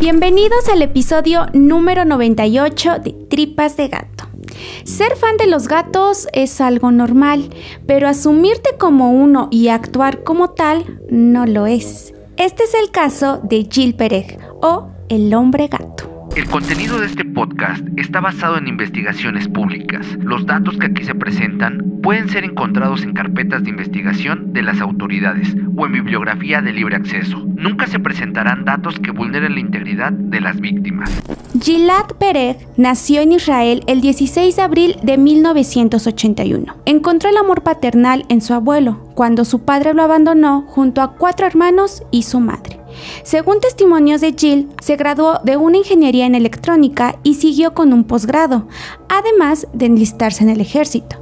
Bienvenidos al episodio número 98 de Tripas de Gato. Ser fan de los gatos es algo normal, pero asumirte como uno y actuar como tal no lo es. Este es el caso de Jill Pereg o el hombre gato. El contenido de este podcast está basado en investigaciones públicas. Los datos que aquí se presentan pueden ser encontrados en carpetas de investigación de las autoridades o en bibliografía de libre acceso. Nunca se presentarán datos que vulneren la integridad de las víctimas. Gilad Pereg nació en Israel el 16 de abril de 1981. Encontró el amor paternal en su abuelo, cuando su padre lo abandonó junto a cuatro hermanos y su madre. Según testimonios de Jill, se graduó de una ingeniería en electrónica y siguió con un posgrado, además de enlistarse en el ejército.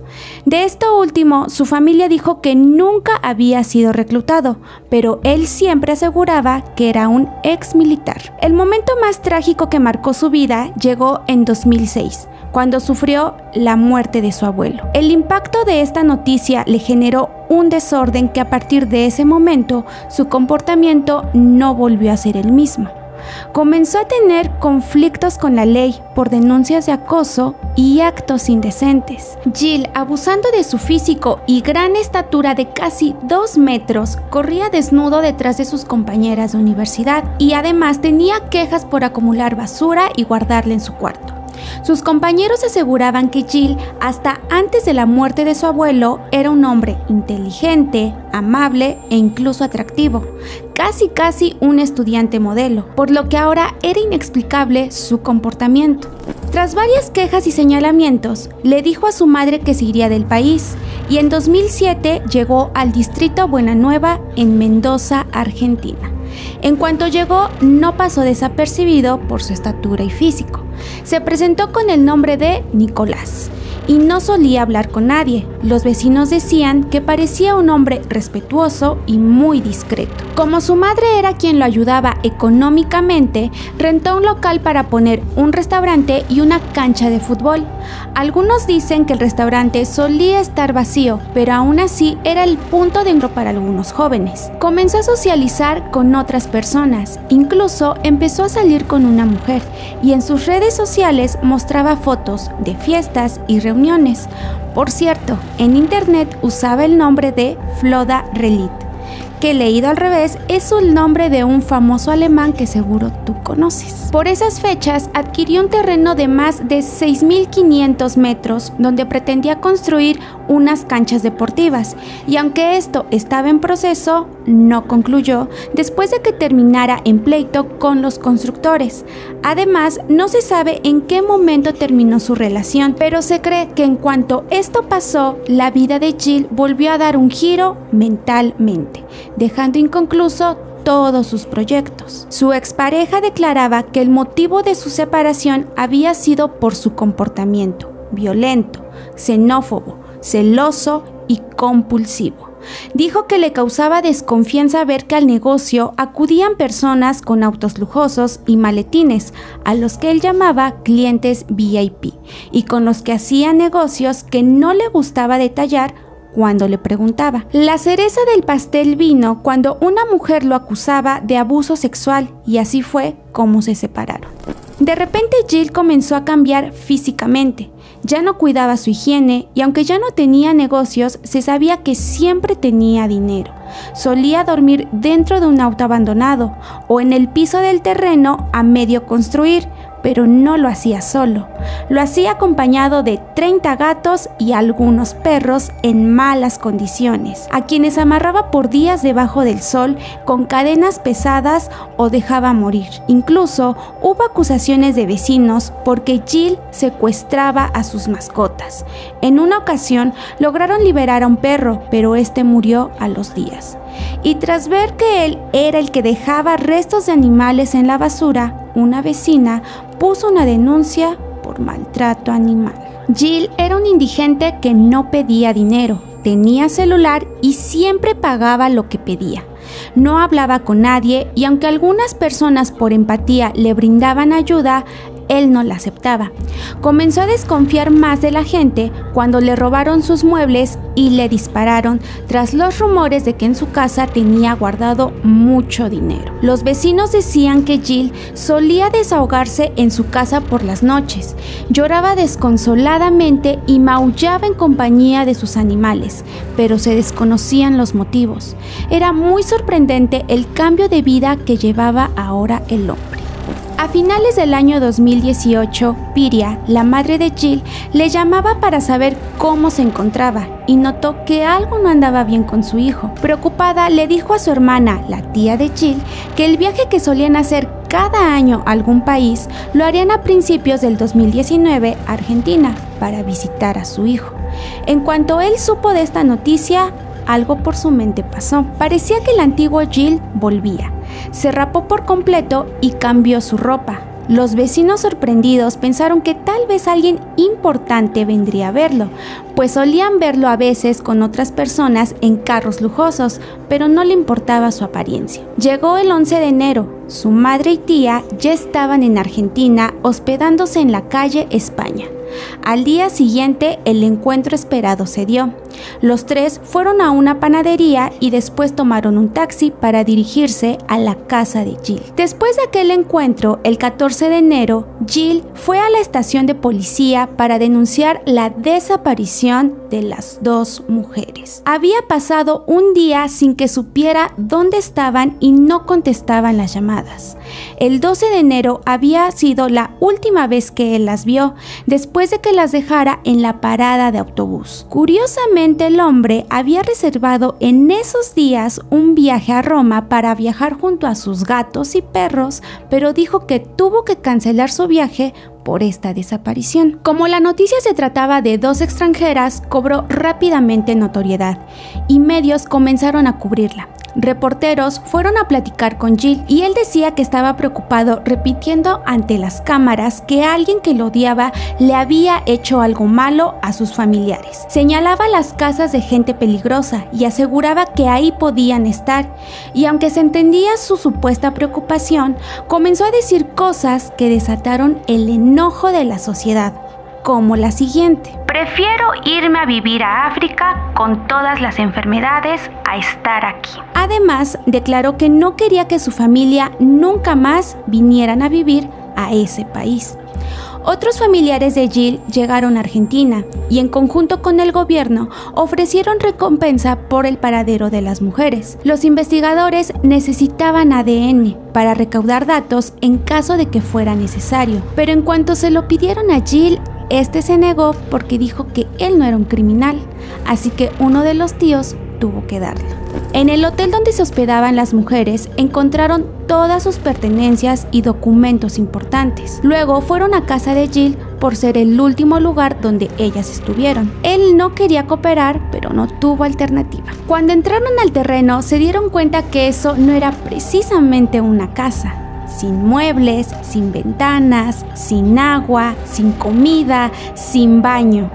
De esto último, su familia dijo que nunca había sido reclutado, pero él siempre aseguraba que era un ex militar. El momento más trágico que marcó su vida llegó en 2006 cuando sufrió la muerte de su abuelo. El impacto de esta noticia le generó un desorden que a partir de ese momento su comportamiento no volvió a ser el mismo. Comenzó a tener conflictos con la ley por denuncias de acoso y actos indecentes. Jill, abusando de su físico y gran estatura de casi dos metros, corría desnudo detrás de sus compañeras de universidad y además tenía quejas por acumular basura y guardarla en su cuarto. Sus compañeros aseguraban que Jill, hasta antes de la muerte de su abuelo, era un hombre inteligente, amable e incluso atractivo, casi casi un estudiante modelo, por lo que ahora era inexplicable su comportamiento. Tras varias quejas y señalamientos, le dijo a su madre que se iría del país y en 2007 llegó al distrito Buena Nueva en Mendoza, Argentina. En cuanto llegó, no pasó desapercibido por su estatura y físico. Se presentó con el nombre de Nicolás y no solía hablar con nadie. Los vecinos decían que parecía un hombre respetuoso y muy discreto. Como su madre era quien lo ayudaba económicamente, rentó un local para poner un restaurante y una cancha de fútbol. Algunos dicen que el restaurante solía estar vacío, pero aún así era el punto de encuentro para algunos jóvenes. Comenzó a socializar con otras personas, incluso empezó a salir con una mujer y en sus redes sociales mostraba fotos de fiestas y reuniones por cierto, en internet usaba el nombre de Floda Relit, que leído al revés es el nombre de un famoso alemán que seguro tú conoces. Por esas fechas adquirió un terreno de más de 6.500 metros donde pretendía construir unas canchas deportivas y aunque esto estaba en proceso, no concluyó después de que terminara en pleito con los constructores. Además, no se sabe en qué momento terminó su relación, pero se cree que en cuanto esto pasó, la vida de Jill volvió a dar un giro mentalmente, dejando inconcluso todos sus proyectos. Su expareja declaraba que el motivo de su separación había sido por su comportamiento violento, xenófobo, celoso y compulsivo. Dijo que le causaba desconfianza ver que al negocio acudían personas con autos lujosos y maletines, a los que él llamaba clientes VIP, y con los que hacía negocios que no le gustaba detallar cuando le preguntaba. La cereza del pastel vino cuando una mujer lo acusaba de abuso sexual y así fue como se separaron. De repente Jill comenzó a cambiar físicamente. Ya no cuidaba su higiene y aunque ya no tenía negocios, se sabía que siempre tenía dinero. Solía dormir dentro de un auto abandonado o en el piso del terreno a medio construir, pero no lo hacía solo. Lo hacía acompañado de 30 gatos y algunos perros en malas condiciones, a quienes amarraba por días debajo del sol con cadenas pesadas o dejaba morir. Incluso hubo acusaciones de vecinos porque Jill secuestraba a sus mascotas. En una ocasión lograron liberar a un perro, pero este murió a los días. Y tras ver que él era el que dejaba restos de animales en la basura, una vecina puso una denuncia por maltrato animal. Jill era un indigente que no pedía dinero, tenía celular y siempre pagaba lo que pedía. No hablaba con nadie y aunque algunas personas por empatía le brindaban ayuda, él no la aceptaba. Comenzó a desconfiar más de la gente cuando le robaron sus muebles y le dispararon tras los rumores de que en su casa tenía guardado mucho dinero. Los vecinos decían que Jill solía desahogarse en su casa por las noches, lloraba desconsoladamente y maullaba en compañía de sus animales, pero se desconocían los motivos. Era muy sorprendente el cambio de vida que llevaba ahora el. A finales del año 2018, Piria, la madre de Jill, le llamaba para saber cómo se encontraba y notó que algo no andaba bien con su hijo. Preocupada, le dijo a su hermana, la tía de Jill, que el viaje que solían hacer cada año a algún país lo harían a principios del 2019 a Argentina para visitar a su hijo. En cuanto él supo de esta noticia, algo por su mente pasó. Parecía que el antiguo Jill volvía. Se rapó por completo y cambió su ropa. Los vecinos sorprendidos pensaron que tal vez alguien importante vendría a verlo, pues solían verlo a veces con otras personas en carros lujosos, pero no le importaba su apariencia. Llegó el 11 de enero, su madre y tía ya estaban en Argentina hospedándose en la calle España. Al día siguiente el encuentro esperado se dio. Los tres fueron a una panadería y después tomaron un taxi para dirigirse a la casa de Jill. Después de aquel encuentro, el 14 de enero, Jill fue a la estación de policía para denunciar la desaparición de las dos mujeres. Había pasado un día sin que supiera dónde estaban y no contestaban las El 12 de enero había sido la última vez que él las vio, después de que las dejara en la parada de autobús. Curiosamente, el hombre había reservado en esos días un viaje a Roma para viajar junto a sus gatos y perros, pero dijo que tuvo que cancelar su viaje por esta desaparición. Como la noticia se trataba de dos extranjeras, cobró rápidamente notoriedad y medios comenzaron a cubrirla. Reporteros fueron a platicar con Jill y él decía que estaba preocupado repitiendo ante las cámaras que alguien que lo odiaba le había hecho algo malo a sus familiares. Señalaba las casas de gente peligrosa y aseguraba que ahí podían estar y aunque se entendía su supuesta preocupación, comenzó a decir cosas que desataron el enojo de la sociedad, como la siguiente. Prefiero irme a vivir a África con todas las enfermedades a estar aquí. Además, declaró que no quería que su familia nunca más vinieran a vivir a ese país. Otros familiares de Jill llegaron a Argentina y en conjunto con el gobierno ofrecieron recompensa por el paradero de las mujeres. Los investigadores necesitaban ADN para recaudar datos en caso de que fuera necesario, pero en cuanto se lo pidieron a Jill, este se negó porque dijo que él no era un criminal, así que uno de los tíos tuvo que darlo. En el hotel donde se hospedaban las mujeres encontraron todas sus pertenencias y documentos importantes. Luego fueron a casa de Jill por ser el último lugar donde ellas estuvieron. Él no quería cooperar, pero no tuvo alternativa. Cuando entraron al terreno se dieron cuenta que eso no era precisamente una casa sin muebles, sin ventanas, sin agua, sin comida, sin baño.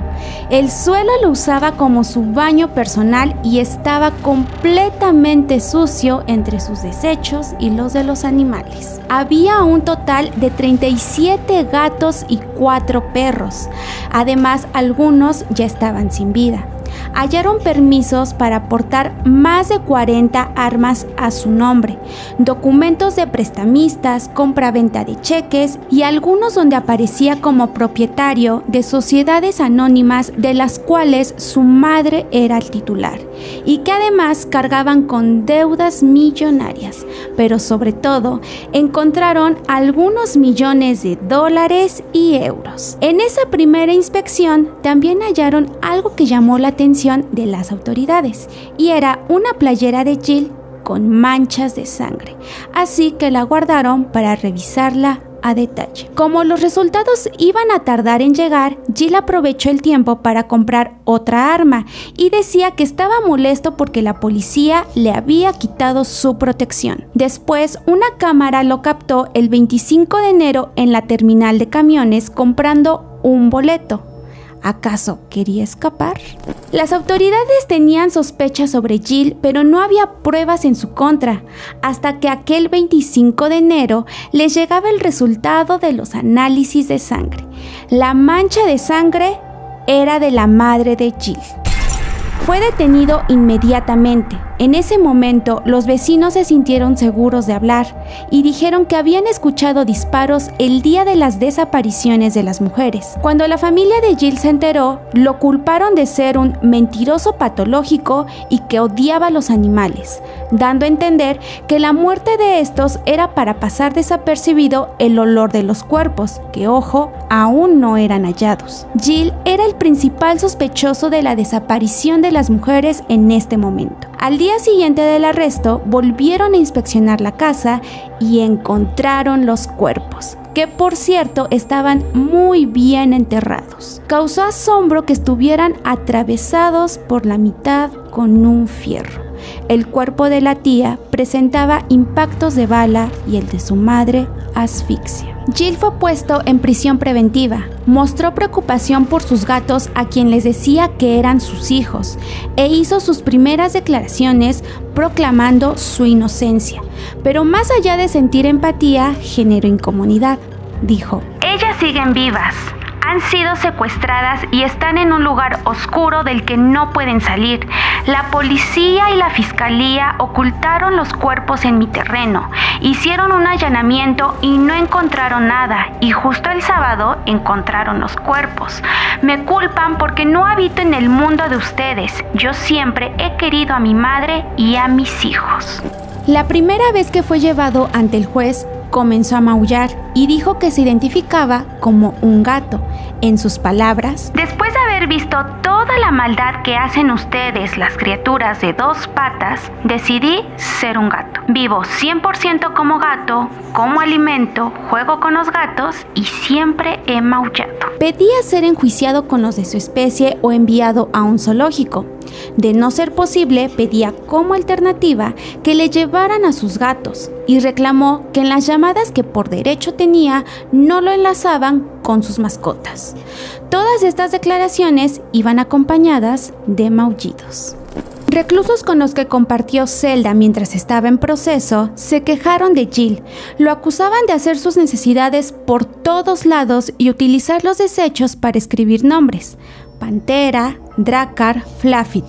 El suelo lo usaba como su baño personal y estaba completamente sucio entre sus desechos y los de los animales. Había un total de 37 gatos y 4 perros. Además, algunos ya estaban sin vida hallaron permisos para portar más de 40 armas a su nombre, documentos de prestamistas, compra-venta de cheques y algunos donde aparecía como propietario de sociedades anónimas de las cuales su madre era el titular y que además cargaban con deudas millonarias, pero sobre todo encontraron algunos millones de dólares y euros. En esa primera inspección también hallaron algo que llamó la atención de las autoridades y era una playera de Jill con manchas de sangre, así que la guardaron para revisarla a detalle. Como los resultados iban a tardar en llegar, Jill aprovechó el tiempo para comprar otra arma y decía que estaba molesto porque la policía le había quitado su protección. Después, una cámara lo captó el 25 de enero en la terminal de camiones comprando un boleto ¿Acaso quería escapar? Las autoridades tenían sospechas sobre Jill, pero no había pruebas en su contra, hasta que aquel 25 de enero les llegaba el resultado de los análisis de sangre. La mancha de sangre era de la madre de Jill. Fue detenido inmediatamente. En ese momento los vecinos se sintieron seguros de hablar y dijeron que habían escuchado disparos el día de las desapariciones de las mujeres. Cuando la familia de Jill se enteró, lo culparon de ser un mentiroso patológico y que odiaba a los animales, dando a entender que la muerte de estos era para pasar desapercibido el olor de los cuerpos, que ojo, aún no eran hallados. Jill era el principal sospechoso de la desaparición de las mujeres en este momento. Al día siguiente del arresto, volvieron a inspeccionar la casa y encontraron los cuerpos, que por cierto estaban muy bien enterrados. Causó asombro que estuvieran atravesados por la mitad con un fierro. El cuerpo de la tía presentaba impactos de bala y el de su madre asfixia. Jill fue puesto en prisión preventiva. Mostró preocupación por sus gatos a quien les decía que eran sus hijos e hizo sus primeras declaraciones proclamando su inocencia. Pero más allá de sentir empatía, generó incomodidad. Dijo, Ellas siguen vivas han sido secuestradas y están en un lugar oscuro del que no pueden salir. La policía y la fiscalía ocultaron los cuerpos en mi terreno, hicieron un allanamiento y no encontraron nada y justo el sábado encontraron los cuerpos. Me culpan porque no habito en el mundo de ustedes. Yo siempre he querido a mi madre y a mis hijos. La primera vez que fue llevado ante el juez, comenzó a maullar y dijo que se identificaba como un gato. En sus palabras, después de visto toda la maldad que hacen ustedes, las criaturas de dos patas, decidí ser un gato. Vivo 100% como gato, como alimento, juego con los gatos y siempre he maullado. Pedía ser enjuiciado con los de su especie o enviado a un zoológico. De no ser posible, pedía como alternativa que le llevaran a sus gatos y reclamó que en las llamadas que por derecho tenía no lo enlazaban con sus mascotas. Todas estas declaraciones iban acompañadas de maullidos. Reclusos con los que compartió celda mientras estaba en proceso se quejaron de Jill. Lo acusaban de hacer sus necesidades por todos lados y utilizar los desechos para escribir nombres. Pantera, Dracar, Flaffit,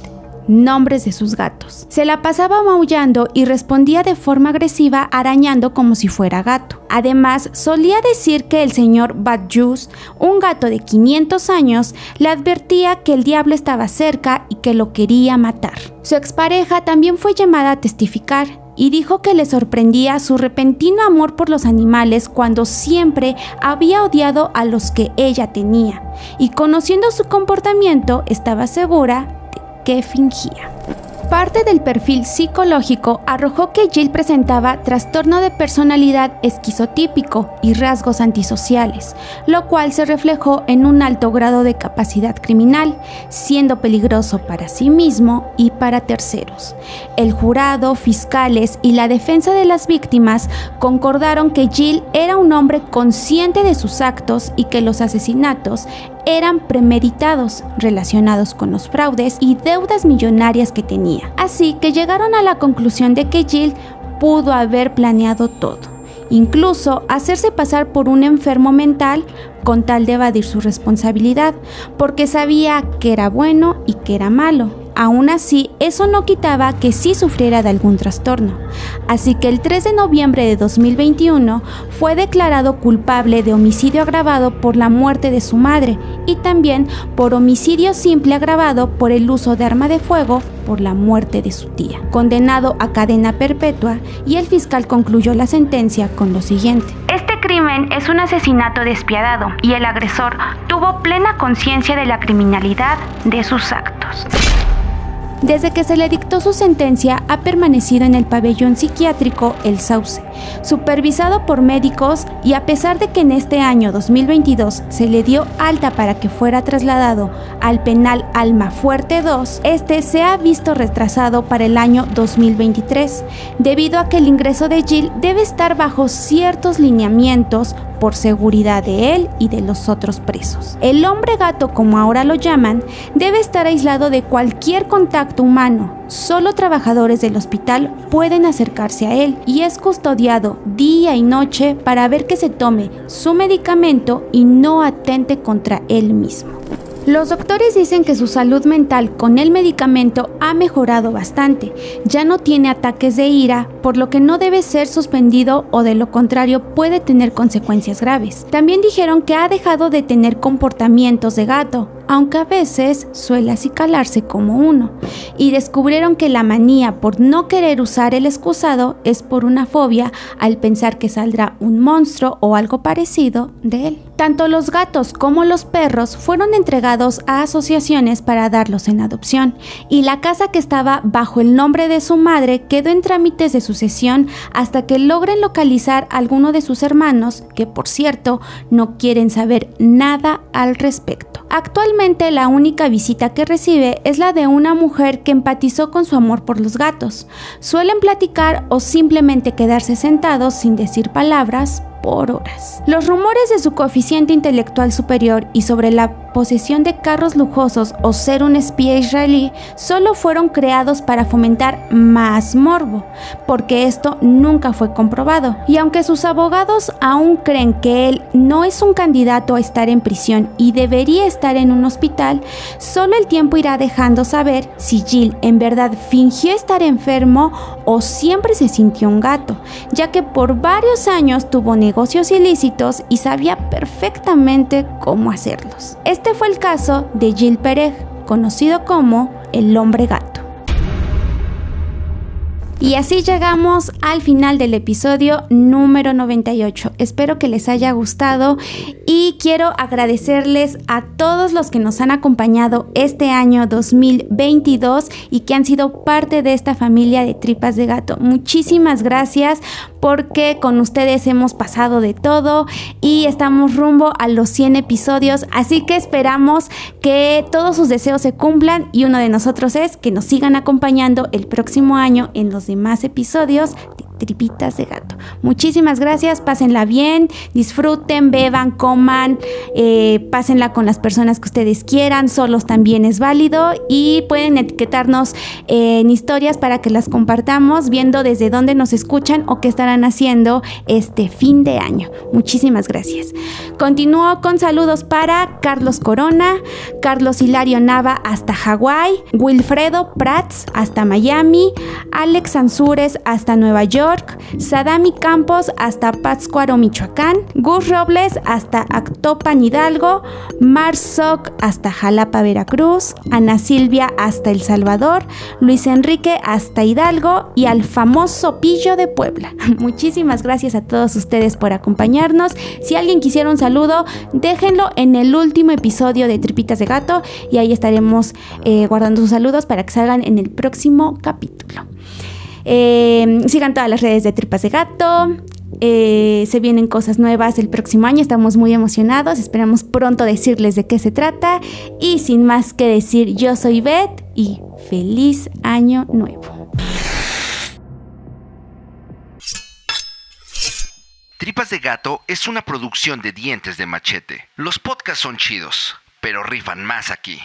nombres de sus gatos. Se la pasaba maullando y respondía de forma agresiva arañando como si fuera gato. Además, solía decir que el señor Badjus, un gato de 500 años, le advertía que el diablo estaba cerca y que lo quería matar. Su expareja también fue llamada a testificar y dijo que le sorprendía su repentino amor por los animales cuando siempre había odiado a los que ella tenía, y conociendo su comportamiento estaba segura que fingía. Parte del perfil psicológico arrojó que Jill presentaba trastorno de personalidad esquizotípico y rasgos antisociales, lo cual se reflejó en un alto grado de capacidad criminal, siendo peligroso para sí mismo y para terceros. El jurado, fiscales y la defensa de las víctimas concordaron que Jill era un hombre consciente de sus actos y que los asesinatos eran premeditados, relacionados con los fraudes y deudas millonarias que tenía. Así que llegaron a la conclusión de que Jill pudo haber planeado todo, incluso hacerse pasar por un enfermo mental con tal de evadir su responsabilidad, porque sabía que era bueno y que era malo Aún así, eso no quitaba que sí sufriera de algún trastorno. Así que el 3 de noviembre de 2021 fue declarado culpable de homicidio agravado por la muerte de su madre y también por homicidio simple agravado por el uso de arma de fuego por la muerte de su tía, condenado a cadena perpetua y el fiscal concluyó la sentencia con lo siguiente. Este crimen es un asesinato despiadado y el agresor tuvo plena conciencia de la criminalidad de sus actos. Desde que se le dictó su sentencia, ha permanecido en el pabellón psiquiátrico El Sauce, supervisado por médicos y a pesar de que en este año 2022 se le dio alta para que fuera trasladado al penal Alma Fuerte 2, este se ha visto retrasado para el año 2023, debido a que el ingreso de Jill debe estar bajo ciertos lineamientos por seguridad de él y de los otros presos. El hombre gato, como ahora lo llaman, debe estar aislado de cualquier contacto humano. Solo trabajadores del hospital pueden acercarse a él y es custodiado día y noche para ver que se tome su medicamento y no atente contra él mismo. Los doctores dicen que su salud mental con el medicamento ha mejorado bastante. Ya no tiene ataques de ira, por lo que no debe ser suspendido o de lo contrario puede tener consecuencias graves. También dijeron que ha dejado de tener comportamientos de gato, aunque a veces suele acicalarse como uno, y descubrieron que la manía por no querer usar el excusado es por una fobia al pensar que saldrá un monstruo o algo parecido de él. Tanto los gatos como los perros fueron entregados a asociaciones para darlos en adopción, y la casa que estaba bajo el nombre de su madre quedó en trámites de sucesión hasta que logren localizar a alguno de sus hermanos, que por cierto no quieren saber nada al respecto. Actualmente la única visita que recibe es la de una mujer que empatizó con su amor por los gatos. Suelen platicar o simplemente quedarse sentados sin decir palabras por horas. Los rumores de su coeficiente intelectual superior y sobre la posesión de carros lujosos o ser un espía israelí solo fueron creados para fomentar más morbo, porque esto nunca fue comprobado. Y aunque sus abogados aún creen que él no es un candidato a estar en prisión y debería estar en un hospital, solo el tiempo irá dejando saber si Jill en verdad fingió estar enfermo o siempre se sintió un gato, ya que por varios años tuvo negocios ilícitos y sabía perfectamente cómo hacerlos. Este fue el caso de Jill Pereg, conocido como el hombre gato. Y así llegamos al final del episodio número 98. Espero que les haya gustado y quiero agradecerles a todos los que nos han acompañado este año 2022 y que han sido parte de esta familia de tripas de gato. Muchísimas gracias porque con ustedes hemos pasado de todo y estamos rumbo a los 100 episodios, así que esperamos que todos sus deseos se cumplan y uno de nosotros es que nos sigan acompañando el próximo año en los demás episodios tripitas de gato. Muchísimas gracias, pásenla bien, disfruten, beban, coman, eh, pásenla con las personas que ustedes quieran, solos también es válido y pueden etiquetarnos en historias para que las compartamos viendo desde dónde nos escuchan o qué estarán haciendo este fin de año. Muchísimas gracias. Continúo con saludos para Carlos Corona, Carlos Hilario Nava hasta Hawái, Wilfredo Prats hasta Miami, Alex Ansures hasta Nueva York, Sadami Campos hasta Pátzcuaro, Michoacán, Gus Robles hasta Actopan, Hidalgo, Mar hasta Jalapa, Veracruz, Ana Silvia hasta El Salvador, Luis Enrique hasta Hidalgo y al famoso Pillo de Puebla. Muchísimas gracias a todos ustedes por acompañarnos. Si alguien quisiera un saludo, déjenlo en el último episodio de Tripitas de Gato y ahí estaremos eh, guardando sus saludos para que salgan en el próximo capítulo. Eh, sigan todas las redes de Tripas de Gato. Eh, se vienen cosas nuevas el próximo año, estamos muy emocionados, esperamos pronto decirles de qué se trata. Y sin más que decir, yo soy Beth y feliz año nuevo. Tripas de Gato es una producción de dientes de machete. Los podcasts son chidos, pero rifan más aquí.